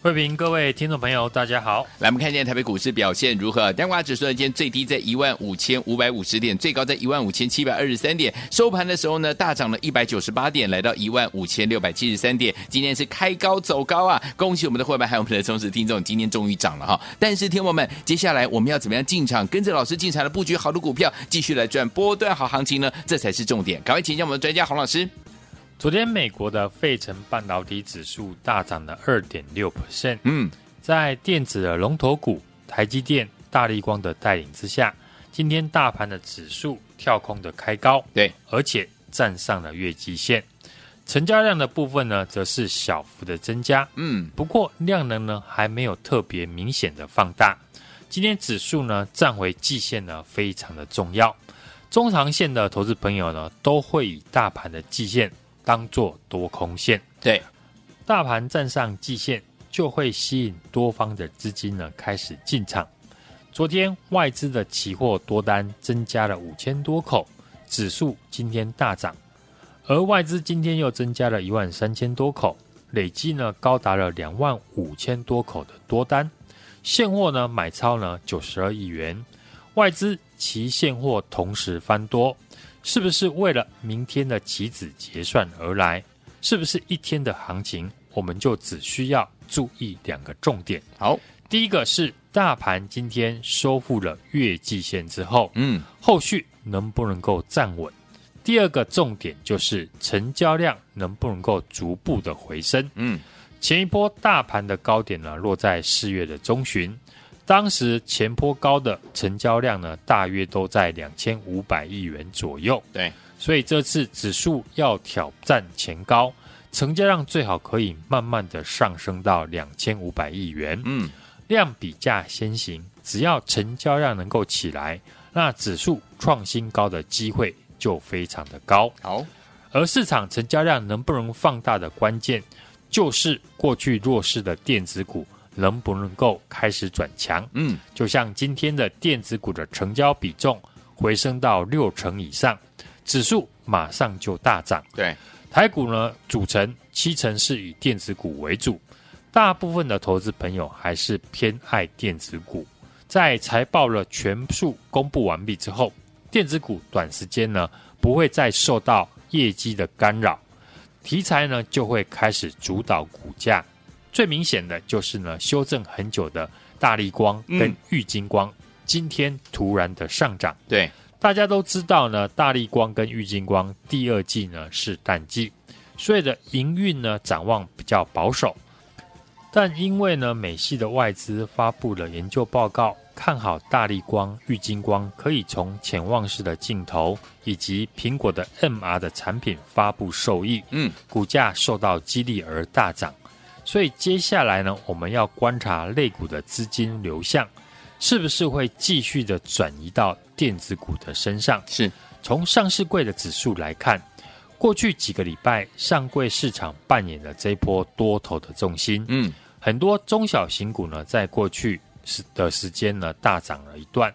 慧平，各位听众朋友，大家好。来，我们看一下台北股市表现如何？加权指数，今天最低在一万五千五百五十点，最高在一万五千七百二十三点。收盘的时候呢，大涨了一百九十八点，来到一万五千六百七十三点。今天是开高走高啊！恭喜我们的会员还有我们的忠实听众，今天终于涨了哈。但是，听友们，接下来我们要怎么样进场，跟着老师进场的布局好的股票，继续来赚波段好行情呢？这才是重点。赶快请教我们的专家洪老师。昨天美国的费城半导体指数大涨了二点六 percent，嗯。在电子的龙头股台积电、大立光的带领之下，今天大盘的指数跳空的开高，对，而且站上了月季线。成交量的部分呢，则是小幅的增加，嗯，不过量能呢还没有特别明显的放大。今天指数呢站回季线呢，非常的重要。中长线的投资朋友呢，都会以大盘的季线当做多空线，对，大盘站上季线。就会吸引多方的资金呢开始进场。昨天外资的期货多单增加了五千多口，指数今天大涨，而外资今天又增加了一万三千多口，累计呢高达了两万五千多口的多单。现货呢买超呢九十二亿元，外资期现货同时翻多，是不是为了明天的期指结算而来？是不是一天的行情？我们就只需要。注意两个重点。好，第一个是大盘今天收复了月季线之后，嗯，后续能不能够站稳？第二个重点就是成交量能不能够逐步的回升？嗯，前一波大盘的高点呢，落在四月的中旬，当时前波高的成交量呢，大约都在两千五百亿元左右。对，所以这次指数要挑战前高。成交量最好可以慢慢的上升到两千五百亿元，嗯，量比价先行，只要成交量能够起来，那指数创新高的机会就非常的高。好，而市场成交量能不能放大的关键，就是过去弱势的电子股能不能够开始转强。嗯，就像今天的电子股的成交比重回升到六成以上，指数马上就大涨。对。台股呢，组成七成是以电子股为主，大部分的投资朋友还是偏爱电子股。在财报了全数公布完毕之后，电子股短时间呢不会再受到业绩的干扰，题材呢就会开始主导股价。最明显的就是呢，修正很久的大力光跟玉金光，嗯、今天突然的上涨。对。大家都知道呢，大力光跟玉金光第二季呢是淡季，所以的营运呢展望比较保守。但因为呢美系的外资发布了研究报告，看好大力光、玉金光可以从潜望式的镜头以及苹果的 MR 的产品发布受益，嗯，股价受到激励而大涨。所以接下来呢，我们要观察类股的资金流向。是不是会继续的转移到电子股的身上？是。从上市柜的指数来看，过去几个礼拜上柜市场扮演了这一波多头的重心。嗯，很多中小型股呢，在过去时的时间呢大涨了一段，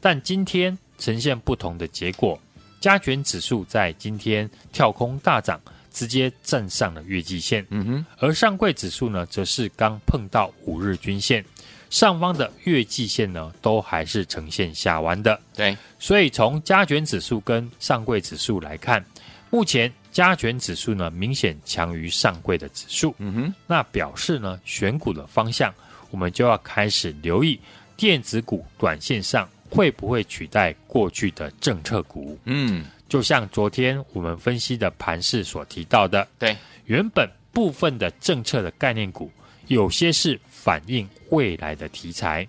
但今天呈现不同的结果。加权指数在今天跳空大涨，直接站上了月季线。嗯哼，而上柜指数呢，则是刚碰到五日均线。上方的月季线呢，都还是呈现下弯的。对，所以从加权指数跟上柜指数来看，目前加权指数呢明显强于上柜的指数。嗯哼，那表示呢选股的方向，我们就要开始留意电子股短线上会不会取代过去的政策股。嗯，就像昨天我们分析的盘势所提到的，对，原本部分的政策的概念股，有些是。反映未来的题材，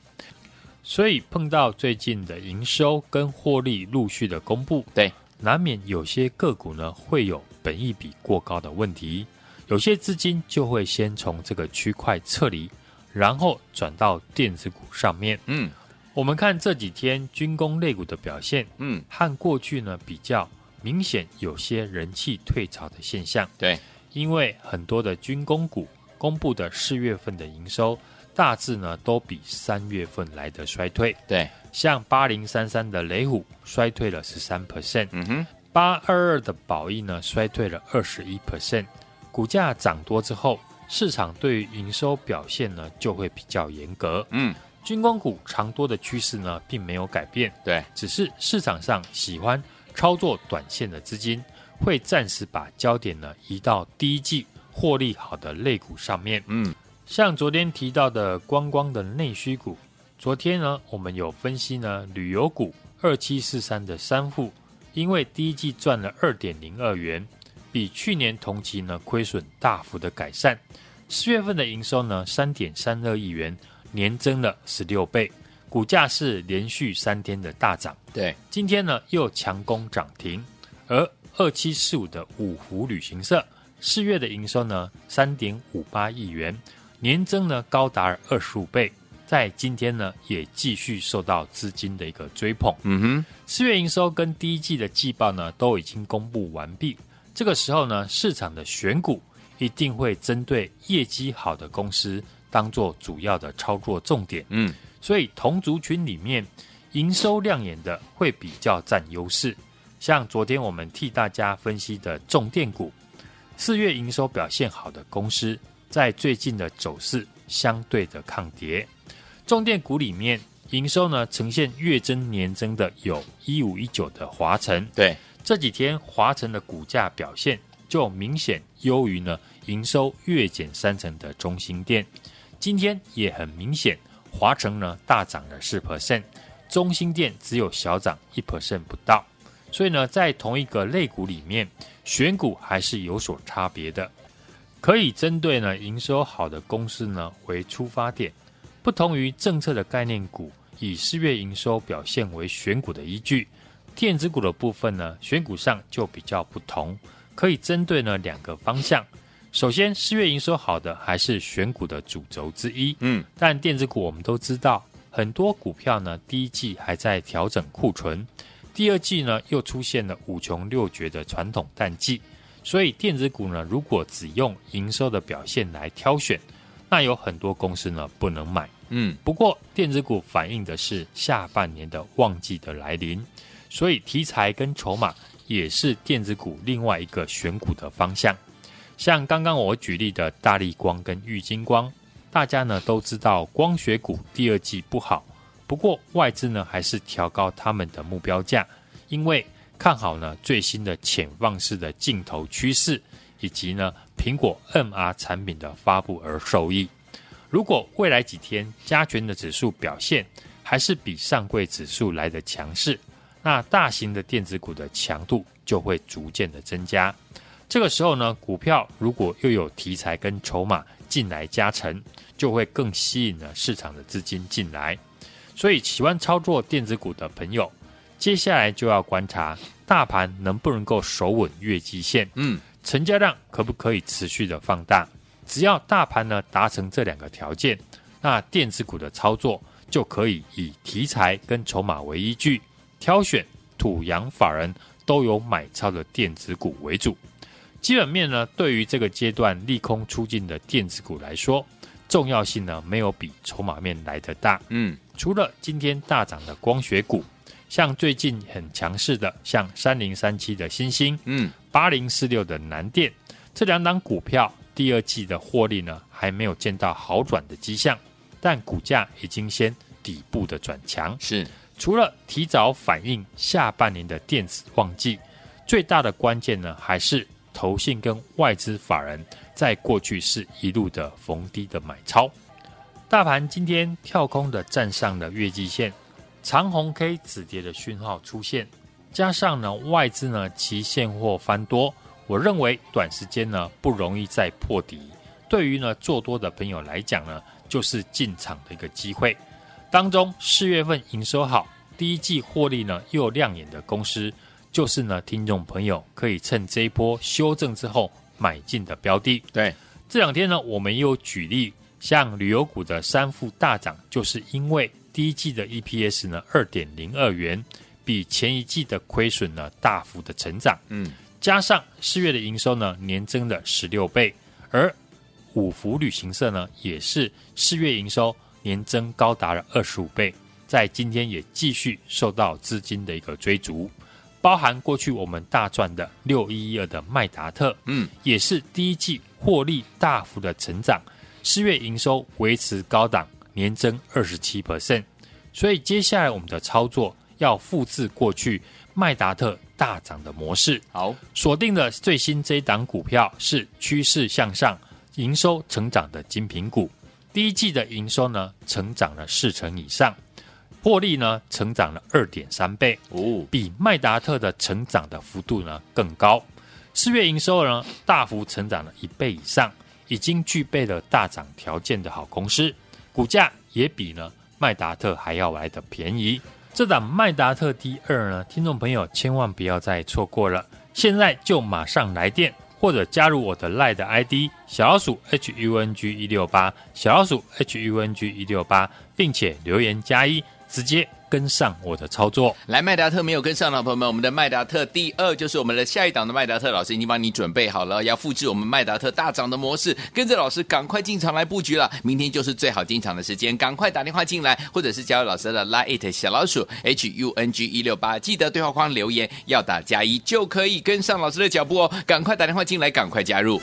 所以碰到最近的营收跟获利陆续的公布，对，难免有些个股呢会有本益比过高的问题，有些资金就会先从这个区块撤离，然后转到电子股上面。嗯，我们看这几天军工类股的表现，嗯，和过去呢比较明显，有些人气退潮的现象。对，因为很多的军工股公布的四月份的营收。大致呢都比三月份来的衰退，对，像八零三三的雷虎衰退了十三 percent，嗯哼，八二二的宝益呢衰退了二十一 percent，股价涨多之后，市场对于营收表现呢就会比较严格，嗯，军工股长多的趋势呢并没有改变，对，只是市场上喜欢操作短线的资金会暂时把焦点呢移到第一季获利好的类股上面，嗯。像昨天提到的观光的内需股，昨天呢，我们有分析呢，旅游股二七四三的三户，因为第一季赚了二点零二元，比去年同期呢亏损大幅的改善。四月份的营收呢三点三二亿元，年增了十六倍，股价是连续三天的大涨。对，今天呢又强攻涨停，而二七四五的五福旅行社四月的营收呢三点五八亿元。年增呢高达二十五倍，在今天呢也继续受到资金的一个追捧。嗯哼，四月营收跟第一季的季报呢都已经公布完毕，这个时候呢市场的选股一定会针对业绩好的公司当做主要的操作重点。嗯，所以同族群里面营收亮眼的会比较占优势，像昨天我们替大家分析的重电股，四月营收表现好的公司。在最近的走势相对的抗跌，重电股里面营收呢呈现月增年增的有一五一九的华城，对，这几天华城的股价表现就明显优于呢营收月减三成的中兴电，今天也很明显，华城呢大涨了四 percent，中心店只有小涨一 percent 不到，所以呢在同一个类股里面选股还是有所差别的。可以针对呢营收好的公司呢为出发点，不同于政策的概念股，以四月营收表现为选股的依据。电子股的部分呢选股上就比较不同，可以针对呢两个方向。首先，四月营收好的还是选股的主轴之一。嗯，但电子股我们都知道，很多股票呢第一季还在调整库存，第二季呢又出现了五穷六绝的传统淡季。所以电子股呢，如果只用营收的表现来挑选，那有很多公司呢不能买。嗯，不过电子股反映的是下半年的旺季的来临，所以题材跟筹码也是电子股另外一个选股的方向。像刚刚我举例的大力光跟玉晶光，大家呢都知道光学股第二季不好，不过外资呢还是调高他们的目标价，因为。看好呢最新的潜望式的镜头趋势，以及呢苹果 MR 产品的发布而受益。如果未来几天加权的指数表现还是比上柜指数来得强势，那大型的电子股的强度就会逐渐的增加。这个时候呢，股票如果又有题材跟筹码进来加成，就会更吸引了市场的资金进来。所以喜欢操作电子股的朋友，接下来就要观察大盘能不能够守稳月季线，嗯，成交量可不可以持续的放大？只要大盘呢达成这两个条件，那电子股的操作就可以以题材跟筹码为依据，挑选土洋法人都有买超的电子股为主。基本面呢，对于这个阶段利空出尽的电子股来说，重要性呢没有比筹码面来得大。嗯，除了今天大涨的光学股。像最近很强势的，像三零三七的新星，嗯，八零四六的南电，这两档股票第二季的获利呢，还没有见到好转的迹象，但股价已经先底部的转强。是，除了提早反映下半年的电子旺季，最大的关键呢，还是投信跟外资法人在过去是一路的逢低的买超，大盘今天跳空的站上了月季线。长红 K 止跌的讯号出现，加上呢外资呢其现货翻多，我认为短时间呢不容易再破底。对于呢做多的朋友来讲呢，就是进场的一个机会。当中四月份营收好，第一季获利呢又亮眼的公司，就是呢听众朋友可以趁这一波修正之后买进的标的。对，这两天呢我们又举例，像旅游股的三富大涨，就是因为第一季的 EPS 呢二点零二元，比前一季的亏损呢大幅的成长。嗯，加上四月的营收呢年增了十六倍，而五福旅行社呢也是四月营收年增高达了二十五倍，在今天也继续受到资金的一个追逐，包含过去我们大赚的六一一二的麦达特，嗯，也是第一季获利大幅的成长，四月营收维持高档，年增二十七。percent，所以接下来我们的操作要复制过去麦达特大涨的模式，好，锁定的最新这一档股票是趋势向上。营收成长的精品股，第一季的营收呢，成长了四成以上，获利呢成长了二点三倍，哦，比麦达特的成长的幅度呢更高。四月营收呢大幅成长了一倍以上，已经具备了大涨条件的好公司，股价也比呢麦达特还要来的便宜。这档麦达特 D 二呢，听众朋友千万不要再错过了，现在就马上来电。或者加入我的 LINE 的 ID 小老鼠 HUNG 一六八小老鼠 HUNG 一六八，并且留言加一，直接跟上我的操作。来，麦达特没有跟上的朋友们，我们的麦达特第二就是我们的下一档的麦达特老师已经帮你准备好了，要复制我们麦达特大涨的模式，跟着老师赶快进场来布局了。明天就是最好进场的时间，赶快打电话进来，或者是加入老师的 Lite 小老鼠 HUNG 一六八，记得对话框留言要打加一就可以跟上老师的脚步哦。赶快打电话进来，赶快加入。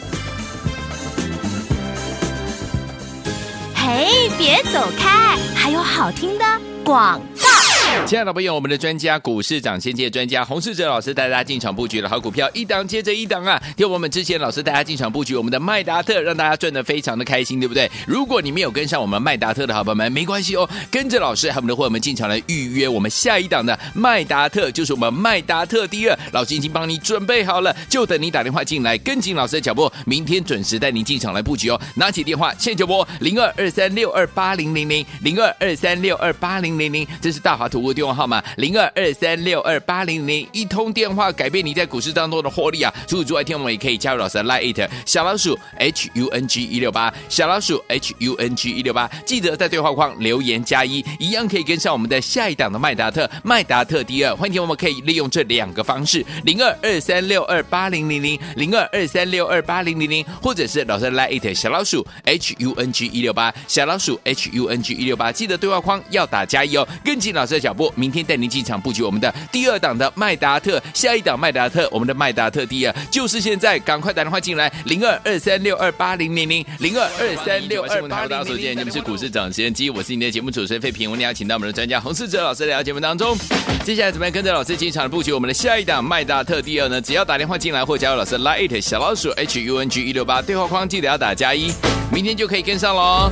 嘿，别走开，还有好听的广告。亲爱的朋友，我们的专家股市长先机专家洪世哲老师带大家进场布局的好股票，一档接着一档啊！听我们之前老师带大家进场布局我们的麦达特，让大家赚的非常的开心，对不对？如果你没有跟上我们麦达特的好朋友们，没关系哦，跟着老师还有我们的伙伴们进场来预约我们下一档的麦达特，就是我们麦达特第二，老师已经帮你准备好了，就等你打电话进来，跟紧老师的脚步，明天准时带您进场来布局哦。拿起电话，现在就拨零二二三六二八零零零零二二三六二八零零零，这是大华图。我电话号码零二二三六二八零零，一通电话改变你在股市当中的获利啊！除此之外，听我们也可以加入老师的 Line 小老鼠 H U N G 一六八小老鼠 H U N G 一六八，记得在对话框留言加一，一样可以跟上我们的下一档的麦达特麦达特第二。欢迎听我们可以利用这两个方式零二二三六二八零零零零二二三六二八零零零，或者是老师的 Line 小老鼠 H U N G 一六八小老鼠 H U N G 一六八，记得对话框要打加一哦，跟紧老师的脚步。明天带您进场布局我们的第二档的麦达特，下一档麦达特，我们的麦达特第二就是现在，赶快打电话进来，零二二三六二八零零零零二二三六二八零零零。大家所见，你们是股市涨先机，我是你的节目主持人费平，我们邀请到我们的专家洪世哲老师来到节目当中。接下来怎么样跟着老师进场布局我们的下一档麦达特第二呢？只要打电话进来或加入老师 Line 小老鼠 H U N G 一六八对话框，记得要打加一，明天就可以跟上喽。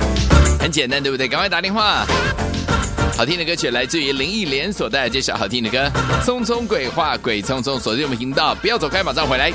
很简单，对不对？赶快打电话。好听的歌曲来自于林忆莲所带来这首好听的歌《匆匆鬼话》，鬼匆匆锁定我们频道，不要走开，马上回来。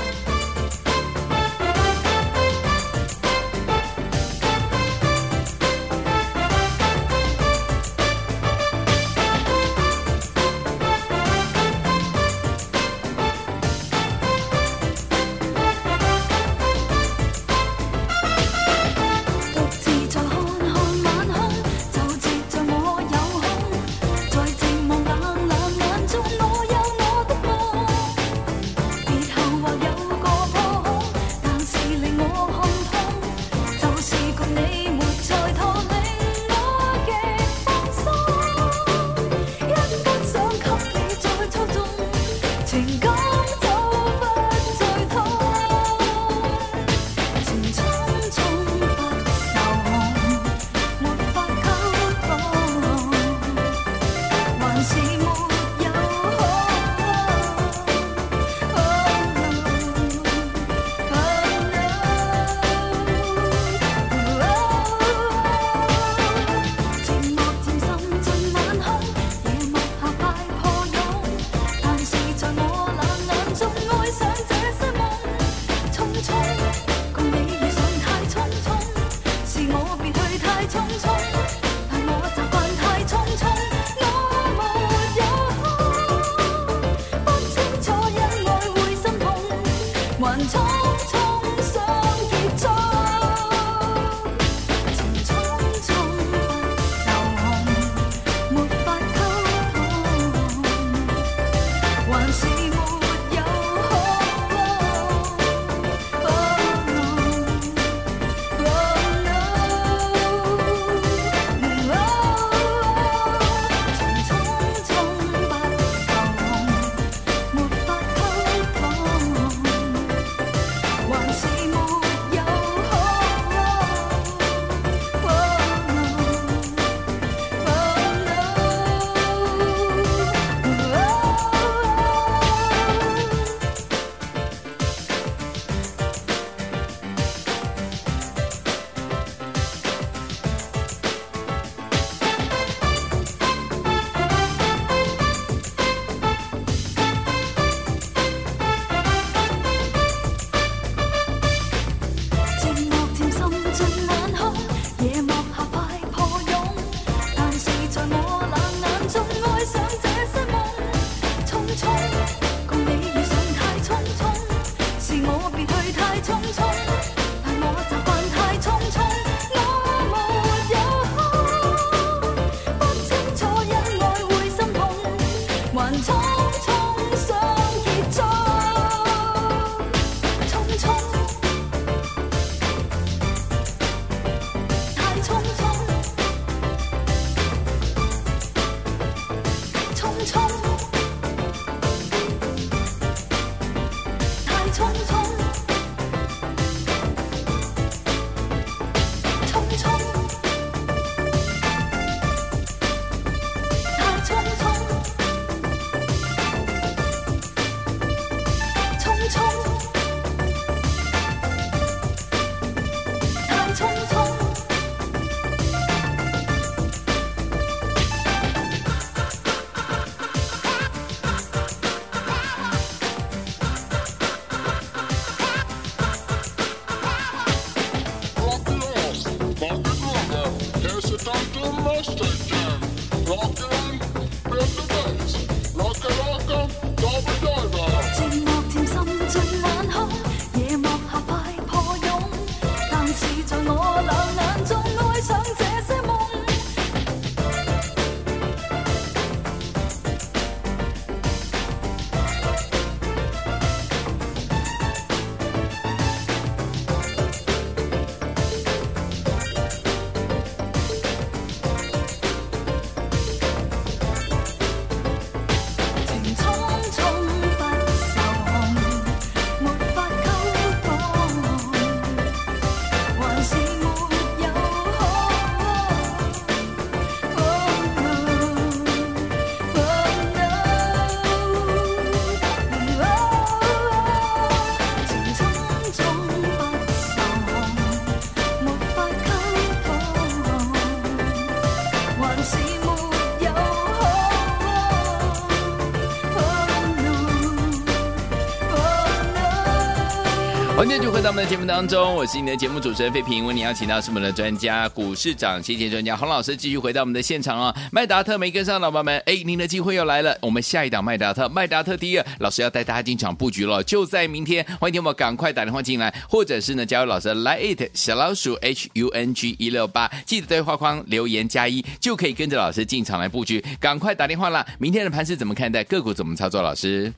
回到我们的节目当中，我是你的节目主持人费平。为你邀请到是我们的专家，股市涨跌专家洪老师，继续回到我们的现场啊！麦达特没跟上，老板们，哎，您的机会又来了。我们下一档麦达特，麦达特第二，老师要带大家进场布局了，就在明天。欢迎听我们赶快打电话进来，或者是呢加入老师来 it 小老鼠 H U N G 一六八，记得对话框留言加一，就可以跟着老师进场来布局。赶快打电话啦！明天的盘是怎么看待？个股怎么操作？老师？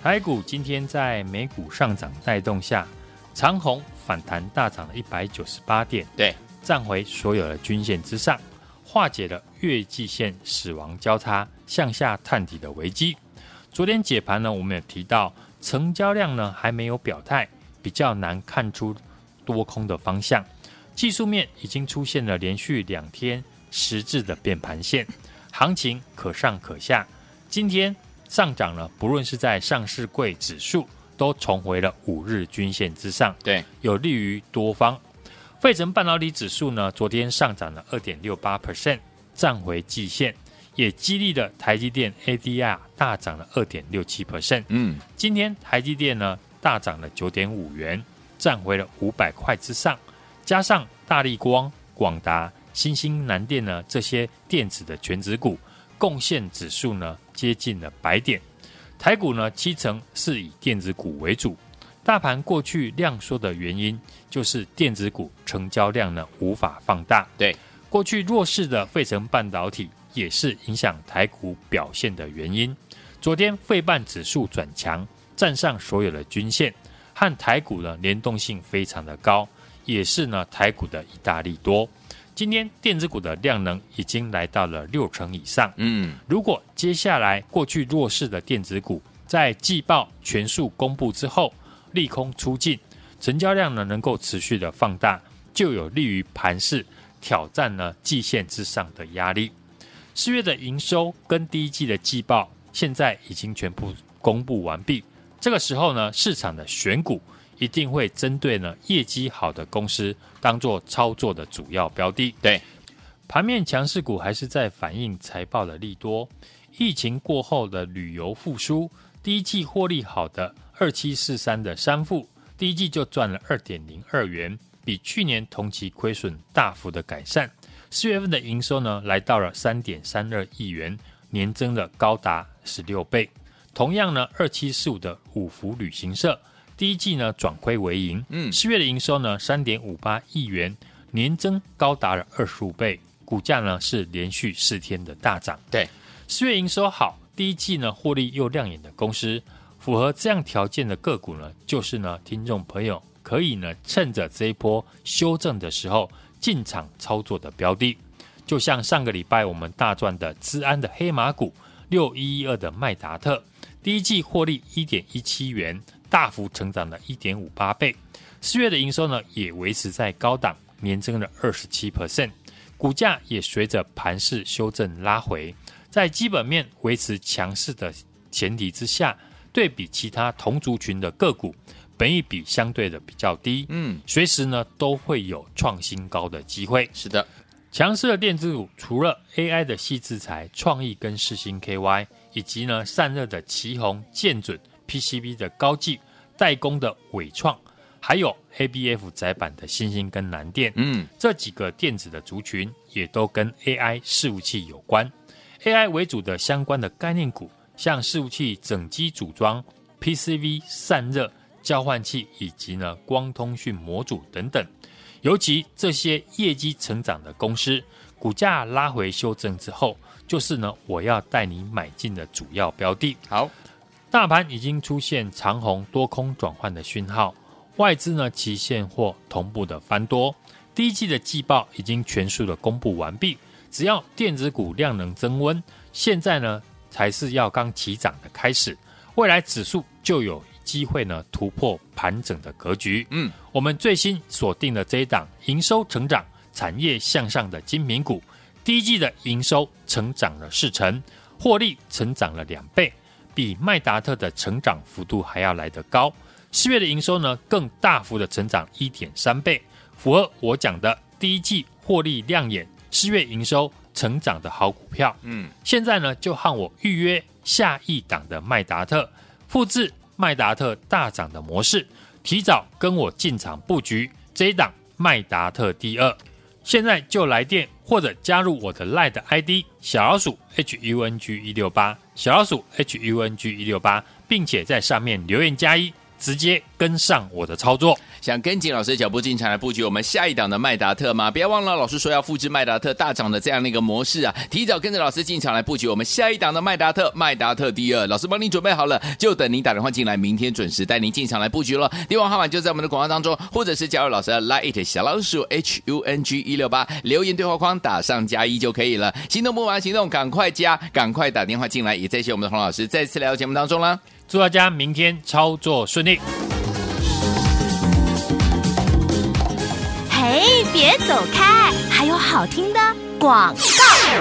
台股今天在美股上涨带动下，长虹反弹大涨了一百九十八点，对，站回所有的均线之上，化解了月季线死亡交叉向下探底的危机。昨天解盘呢，我们也提到成交量呢还没有表态，比较难看出多空的方向。技术面已经出现了连续两天实质的变盘线，行情可上可下。今天。上涨了，不论是在上市柜指数，都重回了五日均线之上，对，有利于多方。费城半导体指数呢，昨天上涨了二点六八 percent，站回季线，也激励了台积电 ADR 大涨了二点六七 percent。嗯，今天台积电呢大涨了九点五元，站回了五百块之上，加上大力光、广达、新兴南电呢这些电子的全值股。贡献指数呢接近了百点，台股呢七成是以电子股为主，大盘过去量缩的原因，就是电子股成交量呢无法放大。对，过去弱势的费城半导体也是影响台股表现的原因。昨天费半指数转强，站上所有的均线，和台股的联动性非常的高，也是呢台股的一大利多。今天电子股的量能已经来到了六成以上。嗯，如果接下来过去弱势的电子股在季报全数公布之后，利空出尽，成交量呢能够持续的放大，就有利于盘势挑战呢季线之上的压力。四月的营收跟第一季的季报现在已经全部公布完毕，这个时候呢，市场的选股一定会针对呢业绩好的公司当做操作的主要标的。对，盘面强势股还是在反映财报的利多，疫情过后的旅游复苏，第一季获利好的。二七四三的三富，第一季就赚了二点零二元，比去年同期亏损大幅的改善。四月份的营收呢，来到了三点三二亿元，年增了高达十六倍。同样呢，二七四五的五福旅行社，第一季呢转亏为盈，嗯，四月的营收呢三点五八亿元，年增高达了二十五倍，股价呢是连续四天的大涨。对，四月营收好，第一季呢获利又亮眼的公司。符合这样条件的个股呢，就是呢，听众朋友可以呢，趁着这一波修正的时候进场操作的标的，就像上个礼拜我们大赚的资安的黑马股六一一二的麦达特，第一季获利一点一七元，大幅成长了一点五八倍，四月的营收呢也维持在高档，年增了二十七 percent，股价也随着盘势修正拉回，在基本面维持强势的前提之下。对比其他同族群的个股，本益比相对的比较低，嗯，随时呢都会有创新高的机会。是的，强势的电子股除了 AI 的矽智财、创意跟世星 KY，以及呢散热的奇鋐、建准、PCB 的高技、代工的伟创，还有 ABF 窄板的星星跟南电，嗯，这几个电子的族群也都跟 AI 伺服器有关，AI 为主的相关的概念股。像伺服器整机组装、PCV 散热、交换器以及呢光通讯模组等等，尤其这些业绩成长的公司，股价拉回修正之后，就是呢我要带你买进的主要标的。好，大盘已经出现长红多空转换的讯号，外资呢期现货同步的翻多，第一季的季报已经全数的公布完毕，只要电子股量能增温，现在呢。才是要刚起涨的开始，未来指数就有机会呢突破盘整的格局。嗯，我们最新锁定了这一档营收成长、产业向上的精品股，第一季的营收成长了四成，获利成长了两倍，比麦达特的成长幅度还要来得高。四月的营收呢更大幅的成长一点三倍，符合我讲的第一季获利亮眼，四月营收。成长的好股票，嗯，现在呢就和我预约下一档的麦达特，复制麦达特大涨的模式，提早跟我进场布局这一档麦达特第二，现在就来电或者加入我的 LINE ID 小老鼠 HUNG 一六八小老鼠 HUNG 一六八，并且在上面留言加一，直接跟上我的操作。想跟紧老师的脚步进场来布局我们下一档的麦达特吗？不要忘了，老师说要复制麦达特大涨的这样的一个模式啊！提早跟着老师进场来布局我们下一档的麦达特，麦达特第二，老师帮您准备好了，就等您打电话进来，明天准时带您进场来布局了。电话号码就在我们的广告当中，或者是加入老师的 Line 小老鼠 H U N G 一六八，留言对话框打上加一就可以了。心动不忙行动，赶快加，赶快打电话进来。也谢谢我们的洪老师再次来到节目当中了，祝大家明天操作顺利。哎，别走开，还有好听的广。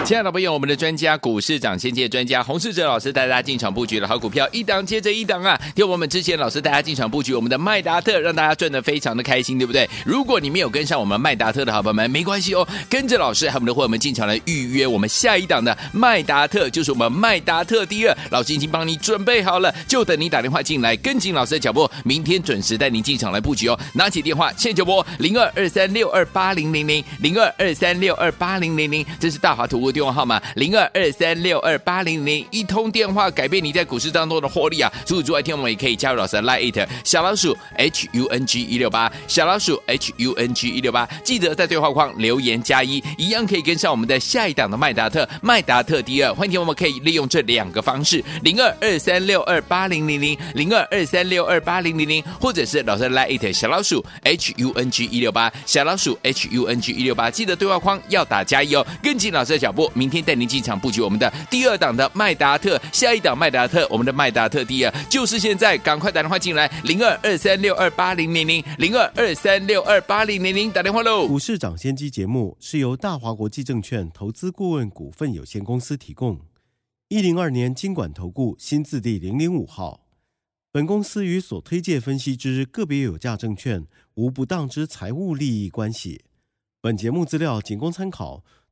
亲爱的朋友，我们的专家股市长先机专家洪世哲老师带大家进场布局的好股票，一档接着一档啊！听我们之前老师带大家进场布局我们的麦达特，让大家赚得非常的开心，对不对？如果你没有跟上我们麦达特的好朋友们，没关系哦，跟着老师还有我们的伙伴们进场来预约我们下一档的麦达特，就是我们麦达特第二，老师已经帮你准备好了，就等你打电话进来，跟紧老师的脚步，明天准时带您进场来布局哦。拿起电话现在就拨零二二三六二八零零零零二二三六二八零零零，这是大好。华图的电话号码零二二三六二八零零，一通电话改变你在股市当中的获利啊！除此之外，听我们也可以加入老师的 Line 小老鼠 H U N G 一六八，小老鼠 H U N G 一六八，记得在对话框留言加一，一样可以跟上我们的下一档的麦达特，麦达特第二，欢迎听我们可以利用这两个方式零二二三六二八零零零零二二三六二八零零零，或者是老师的 Line 小老鼠 H U N G 一六八，小老鼠 H U N G 一六八，记得对话框要打加一哦，跟紧老师的脚步，明天带您进场布局我们的第二档的麦达特，下一档麦达特，我们的麦达特第二就是现在，赶快打电话进来，零二二三六二八零零零零二二三六二八零零零，打电话喽。股市涨先机节目是由大华国际证券投资顾问股份有限公司提供，一零二年经管投顾新字第零零五号，本公司与所推介分析之个别有价证券无不当之财务利益关系。本节目资料仅供参考，